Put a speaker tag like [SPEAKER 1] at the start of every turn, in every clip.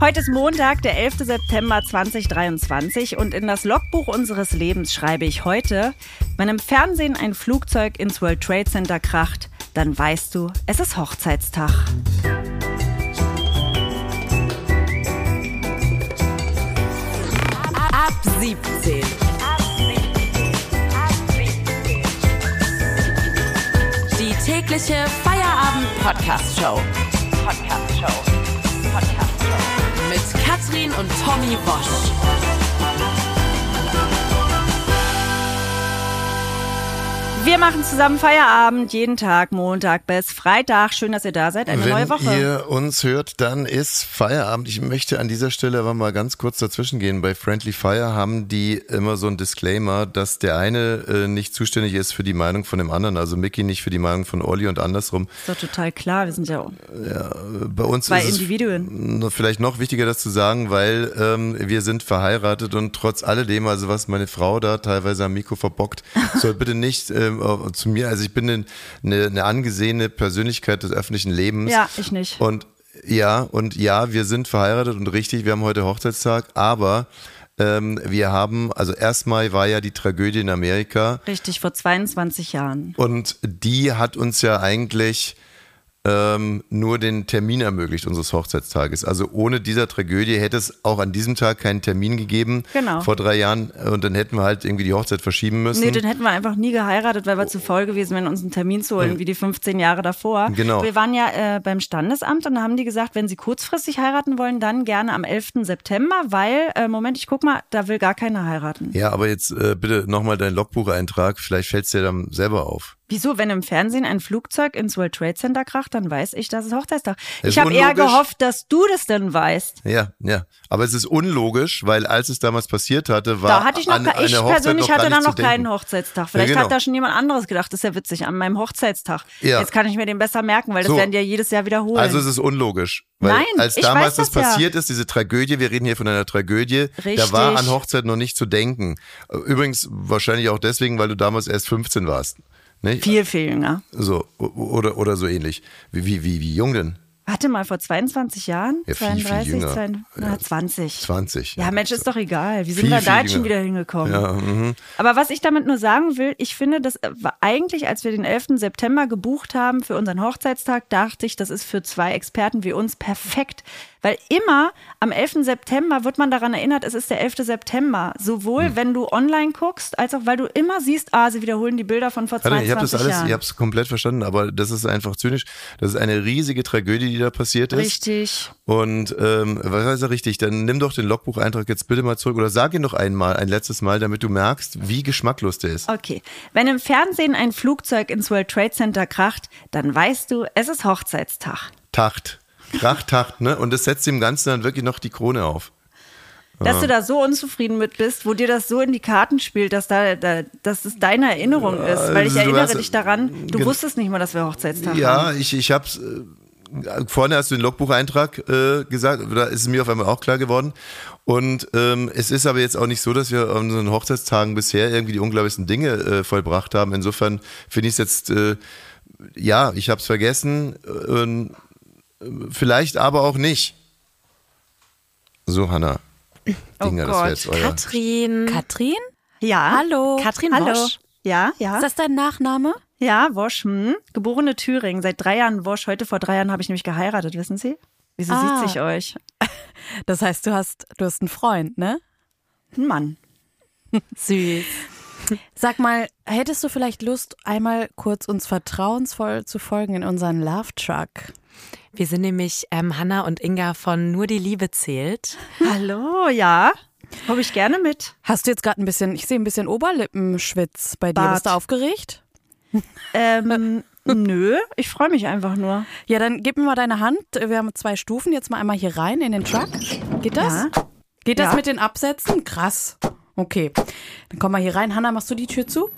[SPEAKER 1] Heute ist Montag, der 11. September 2023 und in das Logbuch unseres Lebens schreibe ich heute, wenn im Fernsehen ein Flugzeug ins World Trade Center kracht, dann weißt du, es ist Hochzeitstag.
[SPEAKER 2] Ab 17. Die tägliche Feierabend-Podcast-Show. Podcast-Show. Mit Katrin und Tommy Bosch.
[SPEAKER 1] Wir machen zusammen Feierabend jeden Tag, Montag bis Freitag. Schön, dass ihr da seid. Eine
[SPEAKER 3] Wenn
[SPEAKER 1] neue Woche.
[SPEAKER 3] ihr uns hört, dann ist Feierabend. Ich möchte an dieser Stelle aber mal ganz kurz dazwischen gehen. Bei Friendly Fire haben die immer so ein Disclaimer, dass der eine äh, nicht zuständig ist für die Meinung von dem anderen. Also Mickey nicht für die Meinung von Olli und andersrum.
[SPEAKER 1] ist doch total klar. Wir sind ja
[SPEAKER 3] Bei uns
[SPEAKER 1] Zwei
[SPEAKER 3] ist
[SPEAKER 1] Individuen.
[SPEAKER 3] es vielleicht noch wichtiger, das zu sagen, weil ähm, wir sind verheiratet und trotz alledem, also was meine Frau da teilweise am Mikro verbockt, soll bitte nicht ähm, äh, zu mir. Also ich bin eine, eine, eine angesehene Persönlichkeit des öffentlichen Lebens.
[SPEAKER 1] Ja, ich nicht.
[SPEAKER 3] Und ja, und ja, wir sind verheiratet und richtig, wir haben heute Hochzeitstag, aber ähm, wir haben, also erstmal war ja die Tragödie in Amerika
[SPEAKER 1] richtig vor 22 Jahren.
[SPEAKER 3] und die hat uns ja eigentlich ähm, nur den Termin ermöglicht unseres Hochzeitstages. Also ohne dieser Tragödie hätte es auch an diesem Tag keinen Termin gegeben
[SPEAKER 1] Genau.
[SPEAKER 3] vor drei Jahren und dann hätten wir halt irgendwie die Hochzeit verschieben müssen.
[SPEAKER 1] Nee, dann hätten wir einfach nie geheiratet, weil wir zu faul gewesen wären, uns einen Termin zu holen, wie die 15 Jahre davor.
[SPEAKER 3] Genau.
[SPEAKER 1] Wir waren ja äh, beim Standesamt und da haben die gesagt, wenn sie kurzfristig heiraten wollen, dann gerne am 11. September, weil, äh, Moment, ich guck mal, da will gar keiner heiraten.
[SPEAKER 3] ja, aber jetzt äh, bitte nochmal deinen Logbucheintrag, vielleicht fällt es dir dann selber auf.
[SPEAKER 1] Wieso, wenn im Fernsehen ein Flugzeug ins World Trade Center kracht, dann weiß ich, das ist Hochzeitstag.
[SPEAKER 3] Ist
[SPEAKER 1] ich habe eher gehofft, dass du das denn weißt.
[SPEAKER 3] Ja, ja. Aber es ist unlogisch, weil als es damals passiert hatte, war
[SPEAKER 1] Da hatte ich noch,
[SPEAKER 3] an,
[SPEAKER 1] ich
[SPEAKER 3] Hochzeit
[SPEAKER 1] persönlich
[SPEAKER 3] noch
[SPEAKER 1] hatte da noch keinen. Hochzeitstag. Vielleicht
[SPEAKER 3] genau.
[SPEAKER 1] hat da schon jemand anderes gedacht, das ist ja witzig, an meinem Hochzeitstag.
[SPEAKER 3] Ja.
[SPEAKER 1] Jetzt kann ich mir den besser merken, weil das
[SPEAKER 3] So.
[SPEAKER 1] werden die ja jedes Jahr wiederholen.
[SPEAKER 3] Also es ist unlogisch. Weil
[SPEAKER 1] Nein,
[SPEAKER 3] als damals das
[SPEAKER 1] das ja.
[SPEAKER 3] passiert ist, diese Tragödie, wir reden hier von einer Tragödie, da
[SPEAKER 1] Richtig.
[SPEAKER 3] war an Hochzeit noch nicht zu denken. Übrigens wahrscheinlich auch deswegen, weil du damals erst 15 warst. Nicht?
[SPEAKER 1] viel, viel jünger.
[SPEAKER 3] So, oder, oder so ähnlich. Wie, wie, wie, wie jung denn?
[SPEAKER 1] Warte mal, vor 22 Jahren?
[SPEAKER 3] Ja, viel, viel
[SPEAKER 1] 32,
[SPEAKER 3] jünger.
[SPEAKER 1] 22, na, 20.
[SPEAKER 3] 20.
[SPEAKER 1] Ja, Mensch, ist doch egal. Wie sind
[SPEAKER 3] Viel,
[SPEAKER 1] wir
[SPEAKER 3] viel
[SPEAKER 1] da jetzt schon wieder hingekommen?
[SPEAKER 3] Ja, mhm.
[SPEAKER 1] Aber was ich damit nur sagen will, ich finde, das war eigentlich, als wir den 11. September gebucht haben für unseren Hochzeitstag, dachte ich, das ist für zwei Experten wie uns perfekt. Weil immer am 11. September wird man daran erinnert, es ist der 11. September. Sowohl
[SPEAKER 3] Hm.
[SPEAKER 1] wenn du online guckst, als auch weil du immer siehst, ah, sie wiederholen die Bilder von vor
[SPEAKER 3] Warte,
[SPEAKER 1] 22
[SPEAKER 3] ich habe das alles,
[SPEAKER 1] Jahren.
[SPEAKER 3] ich habe es komplett verstanden, aber das ist einfach zynisch. Das ist eine riesige Tragödie, die da passiert ist.
[SPEAKER 1] Richtig.
[SPEAKER 3] Und ähm, was heißt er richtig? Dann nimm doch den Logbucheintrag jetzt bitte mal zurück oder sag ihn noch einmal, ein letztes Mal, damit du merkst, wie geschmacklos der ist.
[SPEAKER 1] Okay. Wenn im Fernsehen ein Flugzeug ins World Trade Center kracht, dann weißt du, es ist Hochzeitstag.
[SPEAKER 3] Tacht. Krachtacht, ne? Und das setzt dem Ganzen dann wirklich noch die Krone auf.
[SPEAKER 1] Dass du da so unzufrieden mit bist, wo dir das so in die Karten spielt, dass, da, da, dass es deine Erinnerung ist. Weil ich
[SPEAKER 3] also
[SPEAKER 1] erinnere
[SPEAKER 3] hast-
[SPEAKER 1] dich daran, du wusstest nicht mal, dass wir Hochzeitstag haben.
[SPEAKER 3] Ja, ich, ich hab's. Äh, vorne hast du den Logbucheintrag äh, gesagt, da ist es mir auf einmal auch klar geworden. Und ähm, es ist aber jetzt auch nicht so, dass wir an unseren Hochzeitstagen bisher irgendwie die unglaublichsten Dinge äh, vollbracht haben. Insofern finde ich es jetzt, äh, ja, ich habe es vergessen, äh, vielleicht aber auch nicht. So, Hanna. Dinger, das wäre jetzt euer.
[SPEAKER 2] Katrin.
[SPEAKER 4] Katrin?
[SPEAKER 1] Ja.
[SPEAKER 4] Hallo.
[SPEAKER 2] Katrin
[SPEAKER 1] Hallo.
[SPEAKER 2] Wosch.
[SPEAKER 1] Ja, ja.
[SPEAKER 4] Ist das dein Nachname?
[SPEAKER 1] Ja, Wosch, hm. geborene Thüringen. Seit drei Jahren Wosch. Heute vor drei Jahren habe ich nämlich geheiratet, wissen Sie? Wieso
[SPEAKER 4] Ah.
[SPEAKER 1] sieht sich euch?
[SPEAKER 4] Das heißt, du hast, du hast einen Freund, ne?
[SPEAKER 1] Ein Mann.
[SPEAKER 4] Süß. Sag mal, hättest du vielleicht Lust, einmal kurz uns vertrauensvoll zu folgen in unseren Love Truck?
[SPEAKER 2] Wir sind nämlich ähm, Hanna und Inga von Nur die Liebe zählt.
[SPEAKER 1] Hallo, ja. Komme ich gerne mit.
[SPEAKER 4] Hast du jetzt gerade ein bisschen, ich sehe ein bisschen Oberlippenschwitz bei dir.
[SPEAKER 1] Bart.
[SPEAKER 4] Bist du aufgeregt?
[SPEAKER 1] Ähm, nö, ich freue mich einfach nur.
[SPEAKER 4] Ja, dann gib mir mal deine Hand. Wir haben zwei Stufen. Jetzt mal einmal hier rein in den Truck. Geht das?
[SPEAKER 1] Ja.
[SPEAKER 4] Geht das
[SPEAKER 1] Ja.
[SPEAKER 4] mit den Absätzen? Krass. Okay. Dann komm mal hier rein. Hanna, machst du die Tür zu?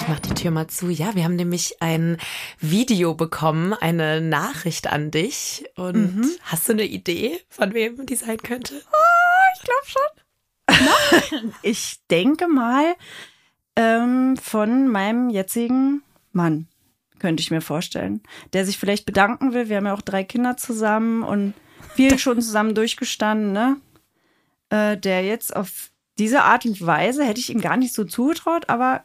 [SPEAKER 2] Ich mach die Tür mal zu. Ja, wir haben nämlich ein Video bekommen, eine Nachricht an dich. Und
[SPEAKER 1] Mhm.
[SPEAKER 2] hast du eine Idee, von wem die sein könnte?
[SPEAKER 1] Ich glaube schon. ich denke mal ähm, von meinem jetzigen Mann, könnte ich mir vorstellen. Der sich vielleicht bedanken will. Wir haben ja auch drei Kinder zusammen und viel schon zusammen durchgestanden, ne? Äh, der jetzt auf diese Art und Weise hätte ich ihm gar nicht so zugetraut, aber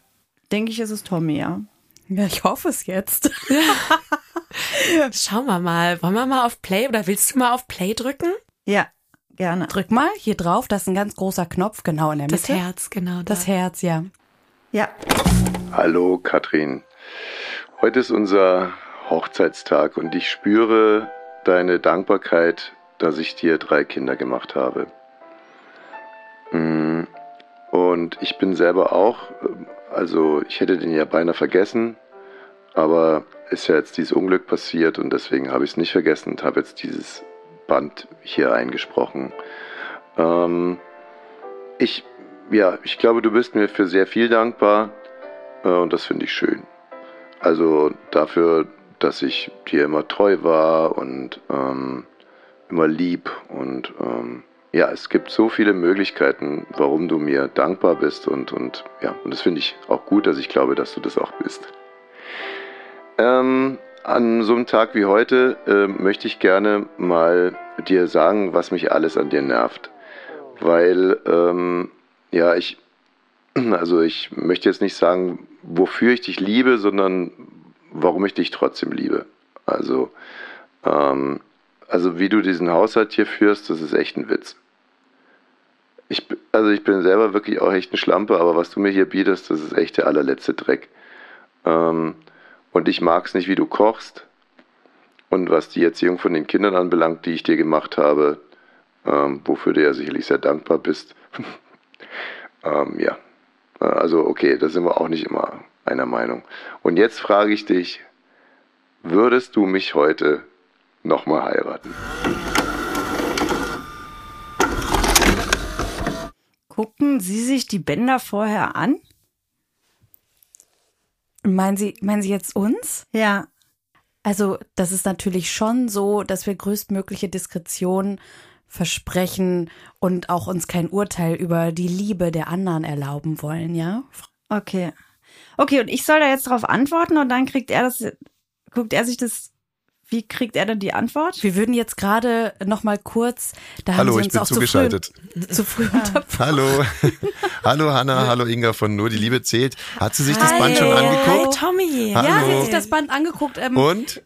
[SPEAKER 1] denke ich, ist es Tommy, ja.
[SPEAKER 4] Ja, ich hoffe es jetzt.
[SPEAKER 2] Schauen wir mal. Wollen wir mal auf Play oder willst du mal auf Play drücken?
[SPEAKER 1] Ja, gerne.
[SPEAKER 4] Drück mal hier drauf, das ist ein ganz großer Knopf, genau in der Mitte.
[SPEAKER 2] Das Herz, genau. Da.
[SPEAKER 4] Das Herz, ja.
[SPEAKER 1] Ja.
[SPEAKER 3] Hallo Katrin. Heute ist unser Hochzeitstag und ich spüre deine Dankbarkeit, dass ich dir drei Kinder gemacht habe. Mm, Und ich bin selber auch, ähm, also ich hätte den ja beinahe vergessen, aber ist ja jetzt dieses Unglück passiert und deswegen habe ich es nicht vergessen und habe jetzt dieses Band hier eingesprochen. Ähm, ich, ja, ich glaube, du bist mir für sehr viel dankbar äh, und das finde ich schön. Also dafür, dass ich dir immer treu war und ähm, immer lieb und ähm, ja, es gibt so viele Möglichkeiten, warum du mir dankbar bist und, und ja, und das finde ich auch gut, dass ich glaube, dass du das auch bist. Ähm, an so einem Tag wie heute äh, möchte ich gerne mal dir sagen, was mich alles an dir nervt. Weil, ähm, ja, ich, also ich möchte jetzt nicht sagen, wofür ich dich liebe, sondern warum ich dich trotzdem liebe. Also, ähm, also wie du diesen Haushalt hier führst, das ist echt ein Witz. Ich, also ich bin selber wirklich auch echt ein Schlampe, aber was du mir hier bietest, das ist echt der allerletzte Dreck. Ähm, und ich mag es nicht, wie du kochst. Und was die Erziehung von den Kindern anbelangt, die ich dir gemacht habe, ähm, wofür du ja sicherlich sehr dankbar bist. ähm, ja, also okay, da sind wir auch nicht immer einer Meinung. Und jetzt frage ich dich, würdest du mich heute nochmal heiraten?
[SPEAKER 1] Gucken Sie sich die Bänder vorher an?
[SPEAKER 4] Meinen Sie, meinen Sie jetzt uns?
[SPEAKER 1] Ja.
[SPEAKER 4] Also, das ist natürlich schon so, dass wir größtmögliche Diskretion versprechen und auch uns kein Urteil über die Liebe der anderen erlauben wollen, ja?
[SPEAKER 1] Okay. Okay, und ich soll da jetzt drauf antworten und dann kriegt er das, guckt er sich das, wie kriegt er dann die Antwort?
[SPEAKER 4] Wir würden jetzt gerade noch mal kurz, da
[SPEAKER 3] Hallo,
[SPEAKER 4] haben
[SPEAKER 3] ich
[SPEAKER 4] Sie uns
[SPEAKER 3] bin
[SPEAKER 4] auch
[SPEAKER 3] zugeschaltet.
[SPEAKER 4] zu früh, zu früh unterbrochen.
[SPEAKER 3] Hallo. hallo Hanna, hallo Inga von Nur die Liebe zählt. Hat sie sich das Band schon
[SPEAKER 2] Hi,
[SPEAKER 3] angeguckt?
[SPEAKER 2] Tommy.
[SPEAKER 3] Hallo.
[SPEAKER 4] Ja, sie hat sich das Band angeguckt. Ähm,
[SPEAKER 3] Und?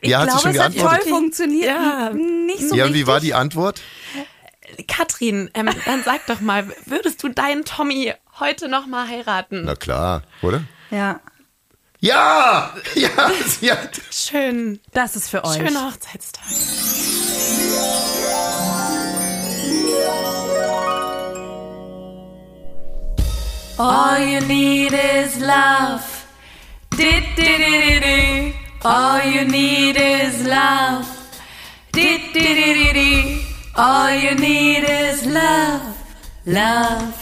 [SPEAKER 4] ich
[SPEAKER 3] ja, hat sie
[SPEAKER 4] glaube,
[SPEAKER 3] schon
[SPEAKER 4] es hat toll funktioniert.
[SPEAKER 2] Ja.
[SPEAKER 4] Nicht so
[SPEAKER 3] Ja,
[SPEAKER 4] richtig.
[SPEAKER 3] wie war die Antwort?
[SPEAKER 2] Katrin, ähm, dann sag doch mal, würdest du deinen Tommy heute noch mal heiraten?
[SPEAKER 3] Na klar, oder?
[SPEAKER 1] Ja.
[SPEAKER 3] Ja! Ja, hat.
[SPEAKER 2] Schön.
[SPEAKER 4] Das ist für euch.
[SPEAKER 2] Schöner Hochzeitstag. All you need is love. Di, di, di, di, di. All you need is love. Di, di, di, di, di. All you need is love. Love.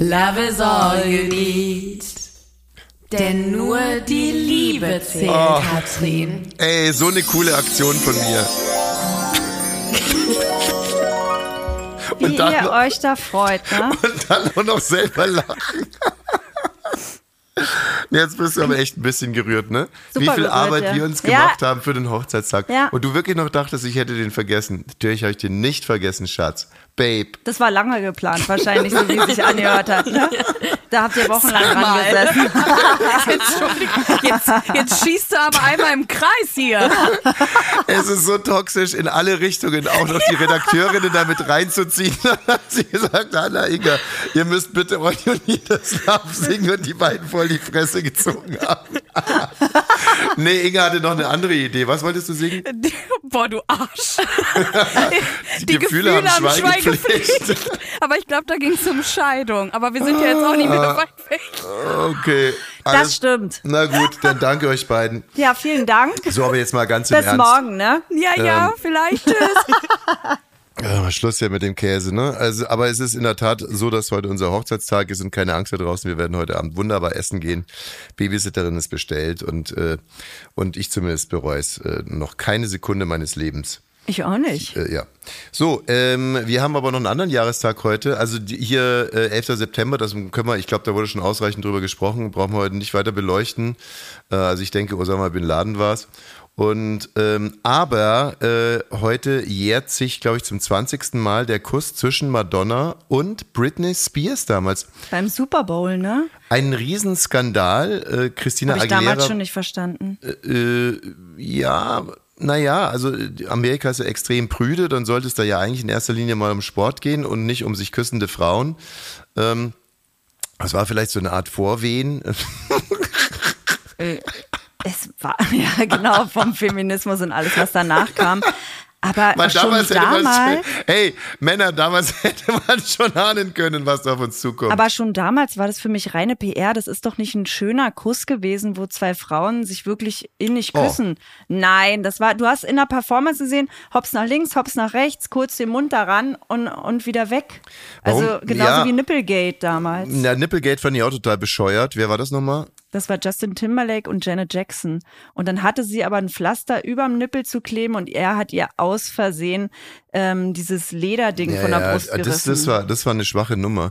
[SPEAKER 2] Love is all you need. Denn nur die Liebe zählt,
[SPEAKER 3] Oh.
[SPEAKER 2] Katrin.
[SPEAKER 3] Ey, so eine coole Aktion von mir.
[SPEAKER 1] Wie
[SPEAKER 3] Und dann,
[SPEAKER 1] ihr euch da freut, ne?
[SPEAKER 3] und dann auch noch selber lachen. Jetzt bist du aber echt ein bisschen gerührt, ne?
[SPEAKER 1] Super
[SPEAKER 3] Wie viel
[SPEAKER 1] gerührt,
[SPEAKER 3] Arbeit
[SPEAKER 1] ja.
[SPEAKER 3] wir uns
[SPEAKER 1] Ja.
[SPEAKER 3] gemacht haben für den Hochzeitstag.
[SPEAKER 1] Ja.
[SPEAKER 3] Und du wirklich noch dachtest, ich hätte den vergessen. Natürlich habe ich den nicht vergessen, Schatz. Babe.
[SPEAKER 1] Das war lange geplant, wahrscheinlich, so wie es sich angehört hat. Ne? Da habt ihr wochenlang dran
[SPEAKER 4] mal.
[SPEAKER 1] gesessen.
[SPEAKER 4] Entschuldigung, jetzt, jetzt schießt du aber einmal im Kreis hier.
[SPEAKER 3] Es ist so toxisch in alle Richtungen, auch noch die Redakteurinnen damit reinzuziehen. Dann hat sie gesagt, Hanna, Inga, ihr müsst bitte euch und nie das Love singen und die beiden voll die Fresse gezogen haben. nee, Inga hatte noch eine andere Idee. Was wolltest du singen?
[SPEAKER 4] Boah, du Arsch.
[SPEAKER 3] Die, Gefühle, haben Schweigepflicht.
[SPEAKER 4] Aber ich glaube, da ging es um Scheidung. Aber wir sind ja jetzt auch nicht mehr weit weg.
[SPEAKER 3] Okay.
[SPEAKER 1] Das
[SPEAKER 3] alles-
[SPEAKER 1] stimmt.
[SPEAKER 3] Na gut, dann danke euch beiden.
[SPEAKER 1] Ja, vielen Dank.
[SPEAKER 3] So, aber jetzt mal ganz im
[SPEAKER 1] Bis
[SPEAKER 3] Ernst.
[SPEAKER 1] morgen, ne?
[SPEAKER 4] Ja, ja,
[SPEAKER 3] Ähm.
[SPEAKER 4] vielleicht.
[SPEAKER 3] Ja, Schluss ja mit dem Käse, ne? Also, aber es ist in der Tat so, dass heute unser Hochzeitstag ist und keine Angst da draußen. Wir werden heute Abend wunderbar essen gehen. Babysitterin ist bestellt und, äh, und ich zumindest bereue es äh, noch keine Sekunde meines Lebens.
[SPEAKER 1] Ich auch nicht.
[SPEAKER 3] Äh, ja. So, ähm, wir haben aber noch einen anderen Jahrestag heute. Also die, hier äh, 11. September, das können wir, ich glaube, da wurde schon ausreichend drüber gesprochen, brauchen wir heute nicht weiter beleuchten. Äh, also ich denke, Osama Bin Laden war's. Und ähm, aber äh, heute jährt sich, glaube ich, zum 20. Mal der Kuss zwischen Madonna und Britney Spears damals.
[SPEAKER 1] Beim Super Bowl, ne?
[SPEAKER 3] Ein Riesenskandal. Äh, Christina
[SPEAKER 1] Habe ich
[SPEAKER 3] Aguilera.
[SPEAKER 1] damals schon nicht verstanden.
[SPEAKER 3] Äh, ja, naja, also Amerika ist ja extrem prüde, dann sollte es da ja eigentlich in erster Linie mal um Sport gehen und nicht um sich küssende Frauen. Ähm, das war vielleicht so eine Art Vorwehen.
[SPEAKER 1] Äh, Es war, ja genau, vom Feminismus und alles, was danach kam. Aber
[SPEAKER 3] Man,
[SPEAKER 1] schon
[SPEAKER 3] damals hätte
[SPEAKER 1] damals,
[SPEAKER 3] man, hey, Männer, damals hätte man schon ahnen können, was da auf uns zukommt.
[SPEAKER 1] aber schon damals war das für mich reine PR. Das ist doch nicht ein schöner Kuss gewesen, wo zwei Frauen sich wirklich innig
[SPEAKER 3] Oh.
[SPEAKER 1] küssen. Nein, das war, du hast in der Performance gesehen, hops nach links, hops nach rechts, kurz den Mund daran und, und wieder weg. Also
[SPEAKER 3] Warum?
[SPEAKER 1] genauso
[SPEAKER 3] Ja.
[SPEAKER 1] wie Nipplegate damals.
[SPEAKER 3] Na, Nipplegate fand ich auch total bescheuert. Wer war das nochmal?
[SPEAKER 1] Das war Justin Timberlake und Janet Jackson. Und dann hatte sie aber ein Pflaster überm Nippel zu kleben und er hat ihr aus Versehen ähm, dieses Lederding von der Brust
[SPEAKER 3] das,
[SPEAKER 1] gerissen.
[SPEAKER 3] das, war, das war eine schwache Nummer.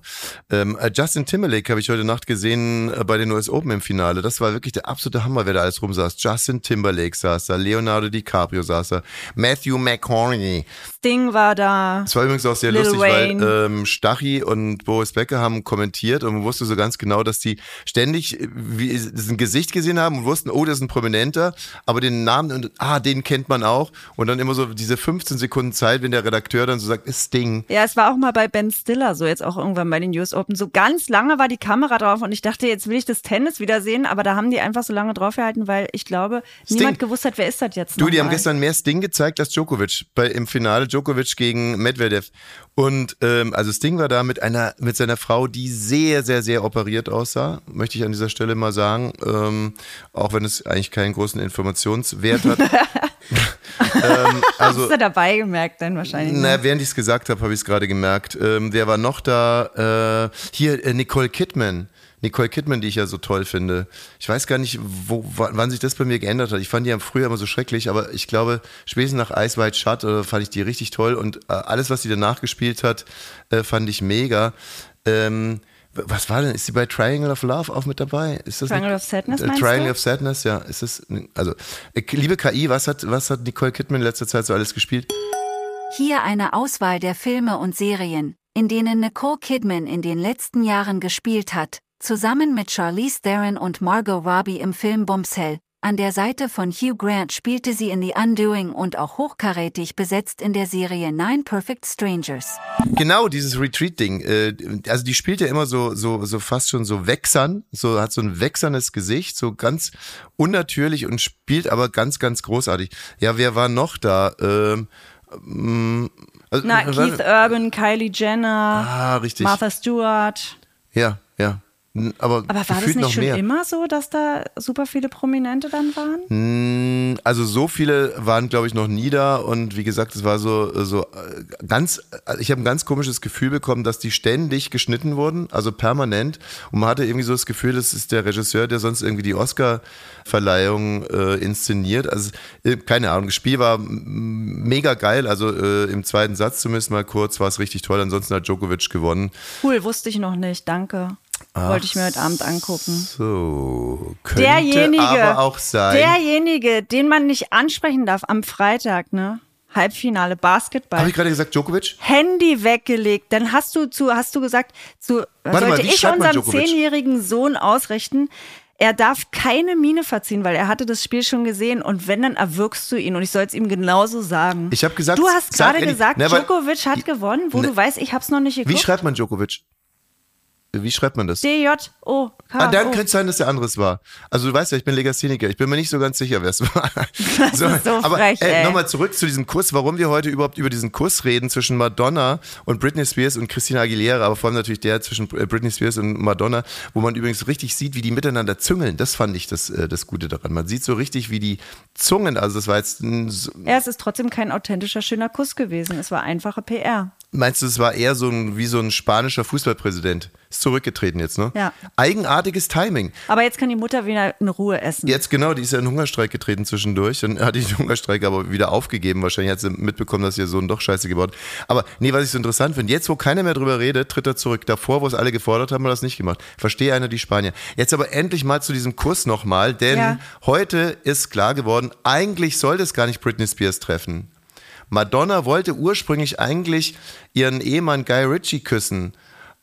[SPEAKER 3] Ähm, äh, Justin Timberlake habe ich heute Nacht gesehen äh, bei den US Open im Finale. Das war wirklich der absolute Hammer, wer da alles rumsaß. Justin Timberlake saß da, Leonardo DiCaprio saß da, Matthew McConaughey.
[SPEAKER 1] Sting war da.
[SPEAKER 3] Es war übrigens auch sehr
[SPEAKER 1] Lil
[SPEAKER 3] lustig,
[SPEAKER 1] Wayne.
[SPEAKER 3] weil ähm, Stachy und Boris Becker haben kommentiert und man wusste so ganz genau, dass die ständig äh, wie, das ein Gesicht gesehen haben und wussten, oh, das ist ein Prominenter, aber den Namen und ah, den kennt man auch. Und dann immer so diese 15 Sekunden Zeit, wenn der Redakteur dann so sagt, ist Sting.
[SPEAKER 1] Ja, es war auch mal bei Ben Stiller so, jetzt auch irgendwann bei den US Open. So ganz lange war die Kamera drauf und ich dachte, jetzt will ich das Tennis wiedersehen, aber da haben die einfach so lange draufgehalten, weil ich glaube,
[SPEAKER 3] Sting.
[SPEAKER 1] niemand gewusst hat, wer ist das jetzt
[SPEAKER 3] Du, die haben
[SPEAKER 1] nochmal.
[SPEAKER 3] gestern mehr Sting gezeigt als Djokovic bei, im Finale Djokovic gegen Medvedev. Und ähm, also Sting war da mit einer mit seiner Frau, die sehr, sehr, sehr operiert aussah, möchte ich an dieser Stelle mal sagen, ähm, auch wenn es eigentlich keinen großen Informationswert hat. ähm, also
[SPEAKER 1] Hast du dabei gemerkt dann wahrscheinlich. ne?
[SPEAKER 3] na, während ich es gesagt habe, habe ich es gerade gemerkt. Ähm, wer war noch da? Äh, hier, äh, Nicole Kidman. Nicole Kidman, die ich ja so toll finde. Ich weiß gar nicht, wo, wa- wann sich das bei mir geändert hat. Ich fand die ja früher immer so schrecklich, aber ich glaube, spätestens nach Ice White Shut äh, fand ich die richtig toll und äh, alles, was sie danach gespielt hat, äh, fand ich mega. Ähm, was war denn? Ist sie bei Triangle of Love auch mit dabei? Ist das
[SPEAKER 1] Triangle
[SPEAKER 3] eine-
[SPEAKER 1] of Sadness,
[SPEAKER 3] äh, Triangle
[SPEAKER 1] du?
[SPEAKER 3] of Sadness, ja. Ist das, also, äh, liebe KI, was hat, was hat Nicole Kidman in letzter Zeit so alles gespielt?
[SPEAKER 5] Hier eine Auswahl der Filme und Serien, in denen Nicole Kidman in den letzten Jahren gespielt hat, zusammen mit Charlize Theron und Margot Robbie im Film Bombshell. An der Seite von Hugh Grant spielte sie in The Undoing und auch hochkarätig besetzt in der Serie Nine Perfect Strangers.
[SPEAKER 3] Genau, dieses Retreat-Ding. Äh, also die spielt ja immer so, so, so fast schon so wächsern, so hat so ein wächsernes Gesicht, so ganz unnatürlich und spielt aber ganz, ganz großartig. Ja, wer war noch da? Ähm, mm, also,
[SPEAKER 1] Na, Keith Urban, Kylie Jenner,
[SPEAKER 3] Ah, richtig.
[SPEAKER 1] Martha Stewart.
[SPEAKER 3] Ja, ja. Aber,
[SPEAKER 1] Aber war das nicht schon
[SPEAKER 3] mehr.
[SPEAKER 1] immer so, dass da super viele Prominente dann waren?
[SPEAKER 3] Also so viele waren, glaube ich, noch nie da und wie gesagt, es war so so äh, ganz. äh, Ich habe ein ganz komisches Gefühl bekommen, dass die ständig geschnitten wurden, also permanent. Und man hatte irgendwie so das Gefühl, das ist der Regisseur, der sonst irgendwie die Oscar-Verleihung äh, inszeniert. Also äh, keine Ahnung, das Spiel war mega geil. Also äh, im zweiten Satz zumindest mal kurz war es richtig toll. Ansonsten hat Djokovic gewonnen.
[SPEAKER 1] Cool, wusste ich noch nicht, danke. Wollte ich mir heute Abend angucken.
[SPEAKER 3] So könnte
[SPEAKER 1] Derjenige,
[SPEAKER 3] aber auch sein.
[SPEAKER 1] derjenige, den man nicht ansprechen darf am Freitag, ne? Halbfinale Basketball.
[SPEAKER 3] Habe ich gerade gesagt, Djokovic?
[SPEAKER 1] Handy weggelegt. Dann hast du zu, hast du gesagt, zu,
[SPEAKER 3] Warte mal,
[SPEAKER 1] sollte
[SPEAKER 3] wie
[SPEAKER 1] ich unserem zehnjährigen Sohn ausrichten, er darf keine Miene verziehen, weil er hatte das Spiel schon gesehen und wenn, dann erwürgst du ihn und ich soll es ihm genauso sagen.
[SPEAKER 3] Ich habe gesagt,
[SPEAKER 1] du hast gerade gesagt,
[SPEAKER 3] ne,
[SPEAKER 1] Djokovic hat gewonnen, wo
[SPEAKER 3] Ne.
[SPEAKER 1] du weißt, ich hab's noch nicht
[SPEAKER 3] Wie
[SPEAKER 1] geguckt.
[SPEAKER 3] schreibt man Djokovic? Wie schreibt man das?
[SPEAKER 1] D-J-O-K.
[SPEAKER 3] Ah, dann könnte es sein, dass der anderes war. Also du weißt ja, ich bin Legastheniker. Ich bin mir nicht so ganz sicher, wer es war. Das
[SPEAKER 1] ist so
[SPEAKER 3] aber
[SPEAKER 1] frech, ey.
[SPEAKER 3] nochmal zurück zu diesem Kuss, warum wir heute überhaupt über diesen Kuss reden zwischen Madonna und Britney Spears und Christina Aguilera, aber vor allem natürlich der zwischen äh, Britney Spears und Madonna, wo man übrigens richtig sieht, wie die miteinander züngeln. Das fand ich das, äh, das Gute daran. Man sieht so richtig, wie die Zungen, also das war jetzt ein, so-
[SPEAKER 1] Ja, es ist trotzdem kein authentischer, schöner Kuss gewesen. Es war einfache PR.
[SPEAKER 3] Meinst du, es war eher so ein, wie so ein spanischer Fußballpräsident? Ist zurückgetreten jetzt, ne?
[SPEAKER 1] Ja.
[SPEAKER 3] Eigenartiges Timing.
[SPEAKER 1] Aber jetzt kann die Mutter wieder in Ruhe essen.
[SPEAKER 3] Jetzt genau, die ist ja in den Hungerstreik getreten zwischendurch. Dann hat die den Hungerstreik aber wieder aufgegeben. Wahrscheinlich hat sie mitbekommen, dass ihr Sohn doch scheiße gebaut hat. Aber nee, was ich so interessant finde, jetzt wo keiner mehr drüber redet, tritt er zurück. Davor, wo es alle gefordert haben, hat er das nicht gemacht. Verstehe einer die Spanier. Jetzt aber endlich mal zu diesem Kuss nochmal, denn
[SPEAKER 1] Ja.
[SPEAKER 3] heute ist klar geworden, eigentlich sollte es gar nicht Britney Spears treffen. Madonna wollte ursprünglich eigentlich ihren Ehemann Guy Ritchie küssen,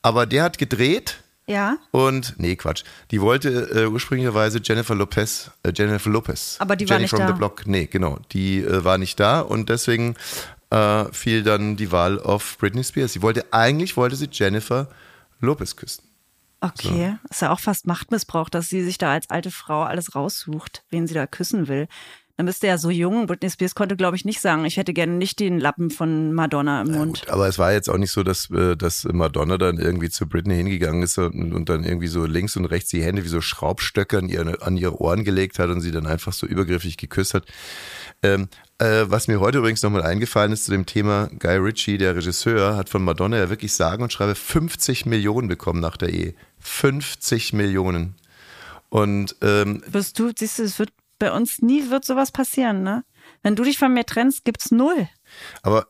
[SPEAKER 3] aber der hat gedreht
[SPEAKER 1] Ja.
[SPEAKER 3] und, nee, Quatsch. Die wollte äh, ursprünglicherweise Jennifer Lopez, äh, Jennifer Lopez.
[SPEAKER 1] Aber die war
[SPEAKER 3] Jenny
[SPEAKER 1] nicht
[SPEAKER 3] from
[SPEAKER 1] da.
[SPEAKER 3] the Block. Nee, genau. Die äh, war nicht da und deswegen äh, fiel dann die Wahl auf Britney Spears. Sie wollte, eigentlich wollte sie Jennifer Lopez küssen.
[SPEAKER 1] Okay. Ist ja auch fast Machtmissbrauch, dass sie sich da als alte Frau alles raussucht, wen sie da küssen will. Dann bist du ja so jung. Britney Spears konnte, glaube ich, nicht sagen, ich hätte gerne nicht den Lappen von Madonna im Mund.
[SPEAKER 3] Gut, aber es war jetzt auch nicht so, dass, äh, dass Madonna dann irgendwie zu Britney hingegangen ist und, und dann irgendwie so links und rechts die Hände wie so Schraubstöcke an ihre, an ihre Ohren gelegt hat und sie dann einfach so übergriffig geküsst hat. Ähm, äh, was mir heute übrigens nochmal eingefallen ist zu dem Thema, Guy Ritchie, der Regisseur, hat von Madonna ja wirklich sagen und schreibe 50 Millionen bekommen nach der Ehe. 50 Millionen. Und ähm,
[SPEAKER 1] Wirst du, siehst du, es wird bei uns nie wird sowas passieren, ne? Wenn du dich von mir trennst, gibt's null.
[SPEAKER 3] Aber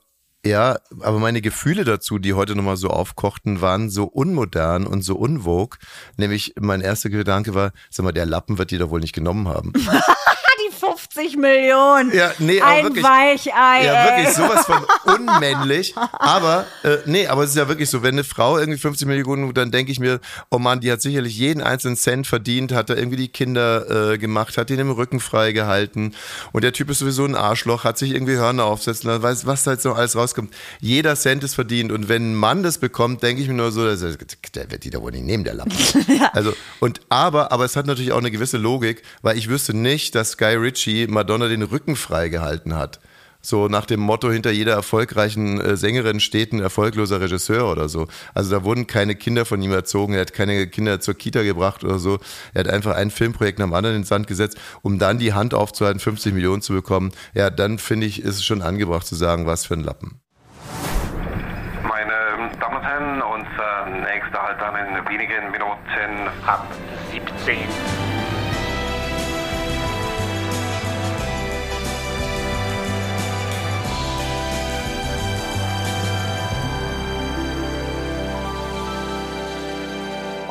[SPEAKER 3] ja, aber meine Gefühle dazu, die heute nochmal so aufkochten, waren so unmodern und so unvogue. Nämlich mein erster Gedanke war, sag mal, der Lappen wird die doch wohl nicht genommen haben.
[SPEAKER 1] Die 50 Millionen.
[SPEAKER 3] Ja, nee, aber
[SPEAKER 1] Ein
[SPEAKER 3] wirklich.
[SPEAKER 1] Weichei.
[SPEAKER 3] Ja,
[SPEAKER 1] ey.
[SPEAKER 3] wirklich sowas von unmännlich. Aber, äh, nee, aber es ist ja wirklich so, wenn eine Frau irgendwie 50 Millionen, dann denke ich mir, oh Mann, die hat sicherlich jeden einzelnen Cent verdient, hat da irgendwie die Kinder äh, gemacht, hat den im Rücken frei gehalten. Und der Typ ist sowieso ein Arschloch, hat sich irgendwie Hörner aufsetzen lassen, weiß, was da jetzt noch alles rauskommt. Jeder Cent ist verdient. Und wenn ein Mann das bekommt, denke ich mir nur so, der, wird die da wohl nicht nehmen, der Lappen. Also, und aber, aber es hat natürlich auch eine gewisse Logik, weil ich wüsste nicht, dass Guy Ritchie Madonna den Rücken frei gehalten hat. So nach dem Motto, hinter jeder erfolgreichen äh, Sängerin steht ein erfolgloser Regisseur oder so. Also da wurden keine Kinder von ihm erzogen, er hat keine Kinder zur Kita gebracht oder so. Er hat einfach ein Filmprojekt nach dem anderen in den Sand gesetzt, um dann die Hand aufzuhalten, 50 Millionen zu bekommen. Ja, dann finde ich, ist es schon angebracht zu sagen, was für ein Lappen.
[SPEAKER 6] Meine Damen und Herren, unser nächster Halt dann in wenigen Minuten ab 17.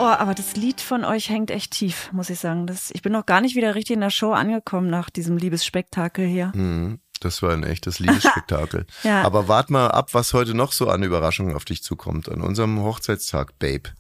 [SPEAKER 1] Oh, aber das Lied von euch hängt echt tief, muss ich sagen. Das, ich bin noch gar nicht wieder richtig in der Show angekommen nach diesem Liebesspektakel hier.
[SPEAKER 3] Mhm. Das war ein echtes Liebesspektakel.
[SPEAKER 1] Ja.
[SPEAKER 3] Aber wart mal ab, was heute noch so an Überraschungen auf dich zukommt. An unserem Hochzeitstag, Babe.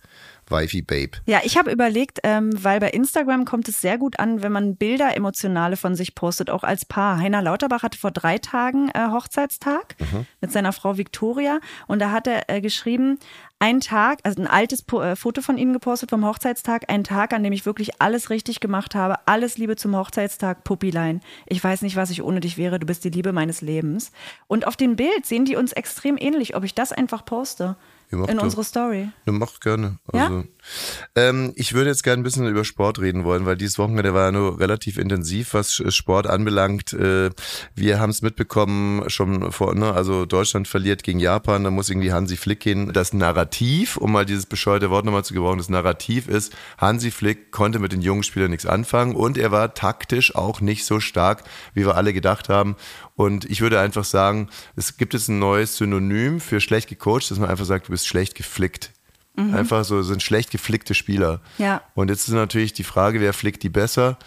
[SPEAKER 3] Wifi Babe.
[SPEAKER 1] Ja, ich habe überlegt, ähm, weil bei Instagram kommt es sehr gut an, wenn man Bilder emotionale von sich postet, auch als Paar. Heiner Lauterbach hatte vor drei Tagen äh, Hochzeitstag mit seiner Frau Victoria und da hat er äh, geschrieben, ein Tag, also ein altes po äh, Foto von ihnen gepostet vom Hochzeitstag, ein Tag, an dem ich wirklich alles richtig gemacht habe. Alles Liebe zum Hochzeitstag, Puppilein. Ich weiß nicht, was ich ohne dich wäre. Du bist die Liebe meines Lebens. Und auf dem Bild sehen die uns extrem ähnlich, ob ich das einfach poste in unsere Story.
[SPEAKER 3] Du mach gerne.
[SPEAKER 1] Ja?
[SPEAKER 3] Also, ähm, ich würde jetzt gerne ein bisschen über Sport reden wollen, weil dieses Wochenende war ja nur relativ intensiv, was Sport anbelangt. Äh, wir haben es mitbekommen schon vor, ne, also Deutschland verliert gegen Japan, da muss irgendwie Hansi Flick gehen. Das Narrativ, um mal dieses bescheuerte Wort nochmal zu gebrauchen, das Narrativ ist, Hansi Flick konnte mit den jungen Spielern nichts anfangen und er war taktisch auch nicht so stark, wie wir alle gedacht haben. Und ich würde einfach sagen, es gibt jetzt ein neues Synonym für schlecht gecoacht, dass man einfach sagt, du bist schlecht geflickt. Einfach so sind schlecht geflickte Spieler.
[SPEAKER 1] Ja.
[SPEAKER 3] Und jetzt ist natürlich die Frage, wer flickt die besser?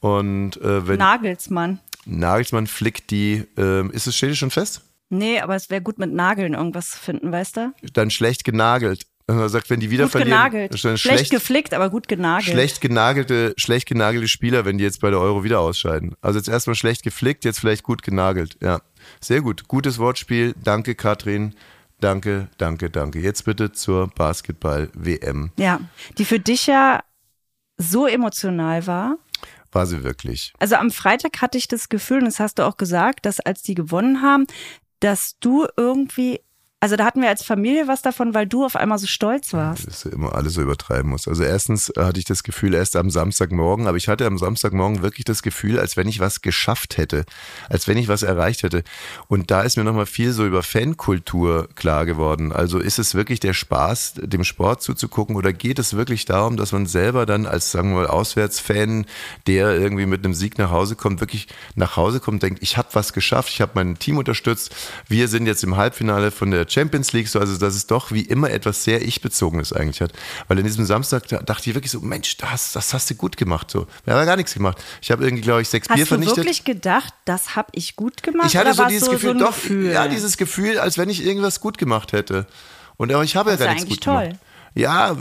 [SPEAKER 3] Und äh, wenn
[SPEAKER 1] Nagelsmann.
[SPEAKER 3] Nagelsmann flickt die, ähm, ist es steht schon fest?
[SPEAKER 1] Nee, aber es wäre gut mit Nageln irgendwas zu finden, weißt du?
[SPEAKER 3] Dann schlecht genagelt. Wenn man sagt, wenn die wieder
[SPEAKER 1] Gut
[SPEAKER 3] verlieren,
[SPEAKER 1] genagelt. Schlecht,
[SPEAKER 3] schlecht,
[SPEAKER 1] geflickt, aber gut genagelt.
[SPEAKER 3] schlecht genagelte, schlecht genagelte Spieler, wenn die jetzt bei der Euro wieder ausscheiden. Also jetzt erstmal schlecht geflickt, jetzt vielleicht gut genagelt. Ja, sehr gut. Gutes Wortspiel. Danke, Katrin. Danke, danke, danke. Jetzt bitte zur Basketball-WM.
[SPEAKER 1] Ja, die für dich ja so emotional war.
[SPEAKER 3] War sie wirklich.
[SPEAKER 1] Also am Freitag hatte ich das Gefühl, und das hast du auch gesagt, dass als die gewonnen haben, dass du irgendwie Also da hatten wir als Familie was davon, weil du auf einmal so stolz warst.
[SPEAKER 3] dass du immer alles so übertreiben musst. Also erstens hatte ich das Gefühl erst am Samstagmorgen, aber ich hatte am Samstagmorgen wirklich das Gefühl, als wenn ich was geschafft hätte, als wenn ich was erreicht hätte. Und da ist mir nochmal viel so über Fankultur klar geworden. Also ist es wirklich der Spaß, dem Sport zuzugucken oder geht es wirklich darum, dass man selber dann als, sagen wir mal, Auswärtsfan, der irgendwie mit einem Sieg nach Hause kommt, wirklich nach Hause kommt, denkt, ich habe was geschafft, ich habe mein Team unterstützt, wir sind jetzt im Halbfinale von der Champions League, so, also dass es doch wie immer etwas sehr ich-bezogenes eigentlich hat. Weil in diesem Samstag da dachte ich wirklich so, Mensch, das, das hast du gut gemacht. So. Wir haben ja gar nichts gemacht. Ich habe irgendwie, glaube ich, sechs
[SPEAKER 1] Hast
[SPEAKER 3] Bier
[SPEAKER 1] du
[SPEAKER 3] vernichtet.
[SPEAKER 1] wirklich gedacht, das habe ich gut gemacht?
[SPEAKER 3] ich hatte so dieses
[SPEAKER 1] so,
[SPEAKER 3] Gefühl,
[SPEAKER 1] so
[SPEAKER 3] doch,
[SPEAKER 1] Gefühl?
[SPEAKER 3] ja, dieses Gefühl, als wenn ich irgendwas gut gemacht hätte. Und aber ich habe ja gar nichts gut
[SPEAKER 1] eigentlich
[SPEAKER 3] gemacht. Ja,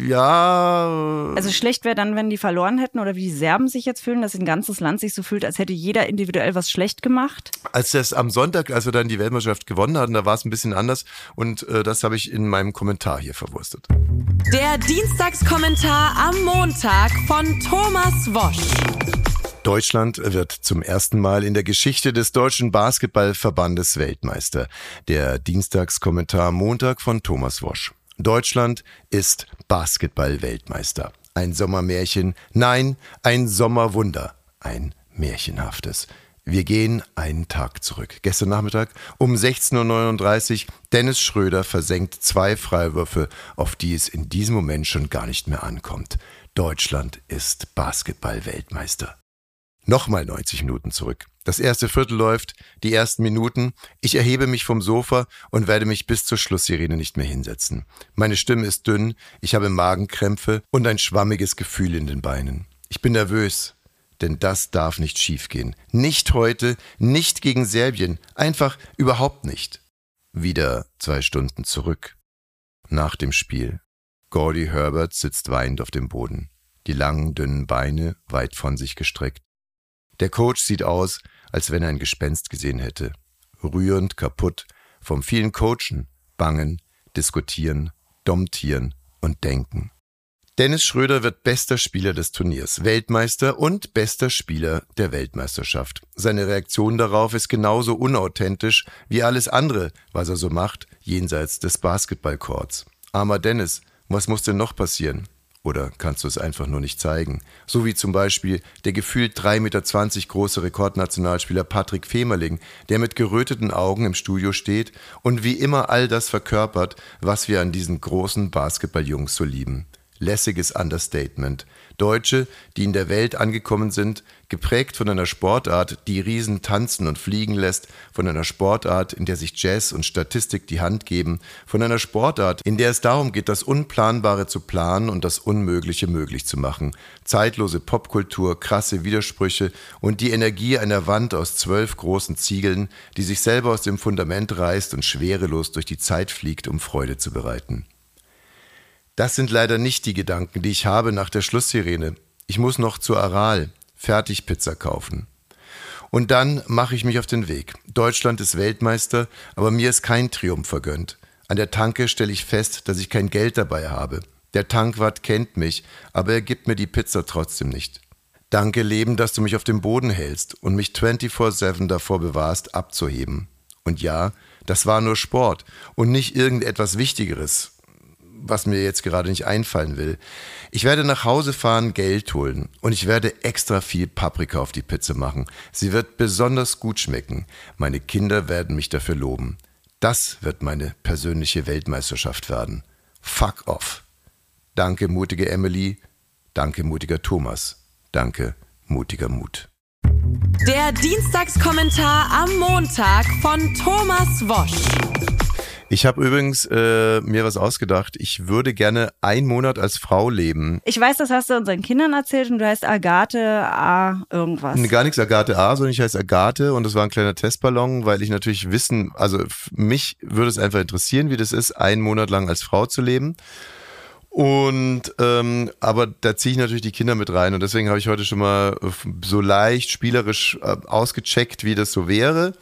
[SPEAKER 3] ja,
[SPEAKER 1] Also schlecht wäre dann, wenn die verloren hätten oder wie die Serben sich jetzt fühlen, dass ein ganzes Land sich so fühlt, als hätte jeder individuell was schlecht gemacht.
[SPEAKER 3] als das am Sonntag, als wir dann die Weltmeisterschaft gewonnen hatten, da war es ein bisschen anders und äh, das habe ich in meinem Kommentar hier verwurstet.
[SPEAKER 2] Der Dienstagskommentar am Montag von Thomas Wosch.
[SPEAKER 3] Deutschland wird zum ersten Mal in der Geschichte des deutschen Basketballverbandes Weltmeister. Der Dienstagskommentar Montag von Thomas Wosch. Deutschland ist Basketball-Weltmeister. Ein Sommermärchen? Nein, ein Sommerwunder. Ein märchenhaftes. Wir gehen einen Tag zurück. Gestern Nachmittag um 16.39 Uhr. Dennis Schröder versenkt zwei Freiwürfe, auf die es in diesem Moment schon gar nicht mehr ankommt. Deutschland ist Basketball-Weltmeister. Nochmal 90 Minuten zurück. Das erste Viertel läuft, die ersten Minuten. Ich erhebe mich vom Sofa und werde mich bis zur Schlusssirene nicht mehr hinsetzen. Meine Stimme ist dünn, ich habe Magenkrämpfe und ein schwammiges Gefühl in den Beinen. Ich bin nervös, denn das darf nicht schiefgehen. Nicht heute, nicht gegen Serbien, einfach überhaupt nicht. Wieder zwei Stunden zurück. Nach dem Spiel. Gordy Herbert sitzt weinend auf dem Boden, die langen, dünnen Beine weit von sich gestreckt. Der Coach sieht aus, als wenn er ein Gespenst gesehen hätte. Rührend, kaputt, vom vielen Coachen, Bangen, Diskutieren, Domptieren und Denken. Dennis Schröder wird bester Spieler des Turniers, Weltmeister und bester Spieler der Weltmeisterschaft. Seine Reaktion darauf ist genauso unauthentisch wie alles andere, was er so macht, jenseits des Basketballcourts. Armer Dennis, was muss denn noch passieren? Oder kannst du es einfach nur nicht zeigen? So wie zum Beispiel der gefühlt 3,20 Meter große Rekordnationalspieler Patrick Femerling, der mit geröteten Augen im Studio steht und wie immer all das verkörpert, was wir an diesen großen Basketballjungs so lieben. Lässiges Understatement. Deutsche, die in der Welt angekommen sind, geprägt von einer Sportart, die Riesen tanzen und fliegen lässt, von einer Sportart, in der sich Jazz und Statistik die Hand geben, von einer Sportart, in der es darum geht, das Unplanbare zu planen und das Unmögliche möglich zu machen. Zeitlose Popkultur, krasse Widersprüche und die Energie einer Wand aus zwölf großen Ziegeln, die sich selber aus dem Fundament reißt und schwerelos durch die Zeit fliegt, um Freude zu bereiten. Das sind leider nicht die Gedanken, die ich habe nach der Schlusssirene. Ich muss noch zur Aral Fertigpizza kaufen. Und dann mache ich mich auf den Weg. Deutschland ist Weltmeister, aber mir ist kein Triumph vergönnt. An der Tanke stelle ich fest, dass ich kein Geld dabei habe. Der Tankwart kennt mich, aber er gibt mir die Pizza trotzdem nicht. Danke, Leben, dass du mich auf dem Boden hältst und mich 24-7 davor bewahrst, abzuheben. Und ja, das war nur Sport und nicht irgendetwas Wichtigeres, was mir jetzt gerade nicht einfallen will. Ich werde nach Hause fahren, Geld holen und ich werde extra viel Paprika auf die Pizza machen. Sie wird besonders gut schmecken. Meine Kinder werden mich dafür loben. Das wird meine persönliche Weltmeisterschaft werden. Fuck off. Danke, mutige Emily. Danke, mutiger Thomas. Danke, mutiger Mut.
[SPEAKER 2] Der Dienstagskommentar am Montag von Thomas Wosch.
[SPEAKER 3] Ich habe übrigens äh, mir was ausgedacht. Ich würde gerne einen Monat als Frau leben.
[SPEAKER 1] Ich weiß, das hast du unseren Kindern erzählt und du heißt Agathe A. irgendwas.
[SPEAKER 3] Nee, Gar nichts Agathe A, sondern ich heiße Agathe und das war ein kleiner Testballon, weil ich natürlich wissen, also mich würde es einfach interessieren, wie das ist, einen Monat lang als Frau zu leben. Und ähm, aber da ziehe ich natürlich die Kinder mit rein und deswegen habe ich heute schon mal äh, so leicht spielerisch äh, ausgecheckt, wie das so wäre.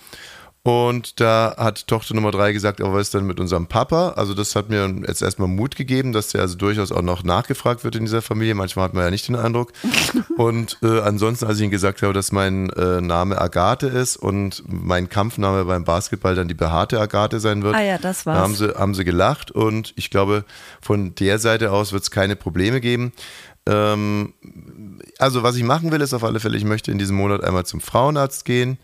[SPEAKER 3] Und da hat Tochter Nummer drei gesagt, aber was ist denn mit unserem Papa? Also das hat mir jetzt erstmal Mut gegeben, dass der also durchaus auch noch nachgefragt wird in dieser Familie. Manchmal hat man ja nicht den Eindruck. Und äh, ansonsten, als ich ihm gesagt habe, dass mein äh, Name Agathe ist und mein Kampfname beim Basketball dann die behaarte Agathe sein wird,
[SPEAKER 1] Ah ja, das war's.
[SPEAKER 3] haben sie, haben sie gelacht und ich glaube, von der Seite aus wird es keine Probleme geben. Ähm, also was ich machen will, ist auf alle Fälle, ich möchte in diesem Monat einmal zum Frauenarzt gehen,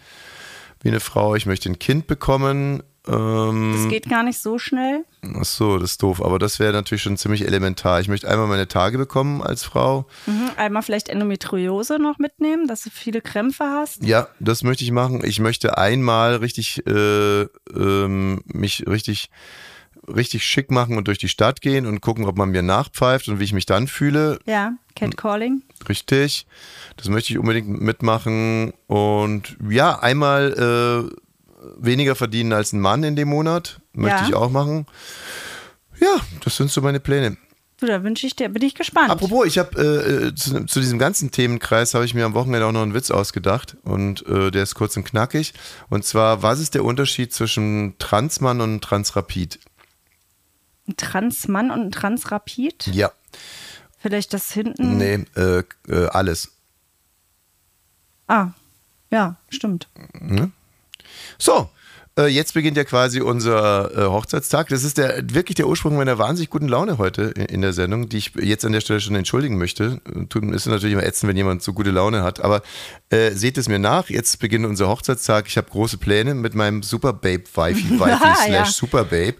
[SPEAKER 3] wie eine Frau. Ich möchte ein Kind bekommen. Ähm,
[SPEAKER 1] Das geht gar nicht so schnell.
[SPEAKER 3] ach so, das ist doof, aber das wäre natürlich schon ziemlich elementar. Ich möchte einmal meine Tage bekommen als Frau.
[SPEAKER 1] Mhm. Einmal vielleicht Endometriose noch mitnehmen, dass du viele Krämpfe hast.
[SPEAKER 3] Ja, das möchte ich machen. Ich möchte einmal richtig äh, ähm, mich richtig richtig schick machen und durch die Stadt gehen und gucken, ob man mir nachpfeift und wie ich mich dann fühle.
[SPEAKER 1] Ja, Catcalling.
[SPEAKER 3] Richtig. Das möchte ich unbedingt mitmachen. Und ja, einmal äh, weniger verdienen als ein Mann in dem Monat. Möchte
[SPEAKER 1] Ja.
[SPEAKER 3] ich auch machen. Ja, das sind so meine Pläne.
[SPEAKER 1] Du, da wünsche ich dir, bin ich gespannt.
[SPEAKER 3] Apropos, ich habe äh, äh, zu, zu diesem ganzen Themenkreis habe ich mir am Wochenende auch noch einen Witz ausgedacht und äh, der ist kurz und knackig. Und zwar, was ist der Unterschied zwischen Transmann und Transrapid?
[SPEAKER 1] Ein Transmann und ein Transrapid.
[SPEAKER 3] Ja,
[SPEAKER 1] Vielleicht das hinten.
[SPEAKER 3] nee, äh, äh, alles.
[SPEAKER 1] Ah, ja, stimmt.
[SPEAKER 3] So, äh, jetzt beginnt ja quasi unser äh, Hochzeitstag. Das ist der wirklich der Ursprung meiner wahnsinnig guten Laune heute in, in der Sendung, die ich jetzt an der Stelle schon entschuldigen möchte. Tut, ist natürlich immer ätzend, wenn jemand so gute Laune hat. Aber äh, seht es mir nach. Jetzt beginnt unser Hochzeitstag. Ich habe große Pläne mit meinem Super Babe Wifi, slash Super Babe.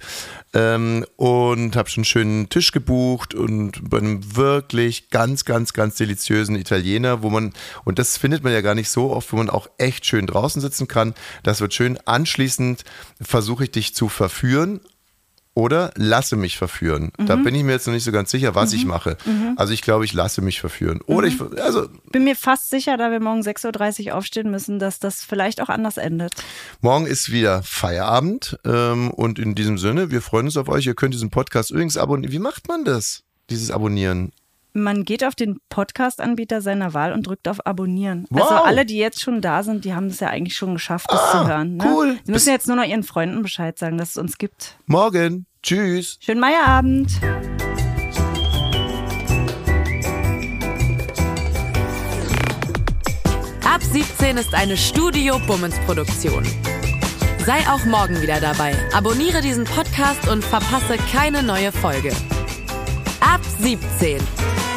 [SPEAKER 3] Ähm, und habe schon einen schönen Tisch gebucht und bei einem wirklich ganz, ganz, ganz deliziösen Italiener, wo man, und das findet man ja gar nicht so oft, wo man auch echt schön draußen sitzen kann. Das wird schön. Anschließend versuche ich dich zu verführen oder lasse mich verführen. Da bin ich mir jetzt noch nicht so ganz sicher, was ich mache. Also ich glaube, ich lasse mich verführen. Oder ich, also
[SPEAKER 1] Bin mir fast sicher, da wir morgen 6.30 Uhr aufstehen müssen, dass das vielleicht auch anders endet.
[SPEAKER 3] Morgen ist wieder Feierabend ähm, und in diesem Sinne, wir freuen uns auf euch. Ihr könnt diesen Podcast übrigens abonnieren. Wie macht man das? Dieses Abonnieren.
[SPEAKER 1] Man geht auf den Podcast-Anbieter seiner Wahl und drückt auf Abonnieren.
[SPEAKER 3] Wow.
[SPEAKER 1] Also alle, die jetzt schon da sind, die haben es ja eigentlich schon geschafft, das
[SPEAKER 3] Ah,
[SPEAKER 1] zu hören. Ne?
[SPEAKER 3] cool.
[SPEAKER 1] Sie
[SPEAKER 3] Bis-
[SPEAKER 1] müssen jetzt nur noch ihren Freunden Bescheid sagen, dass es uns gibt.
[SPEAKER 3] Morgen. Tschüss.
[SPEAKER 1] Schönen Meierabend.
[SPEAKER 2] Ab 17 ist eine Studio Bummens Produktion. Sei auch morgen wieder dabei. Abonniere diesen Podcast und verpasse keine neue Folge. Ab 17.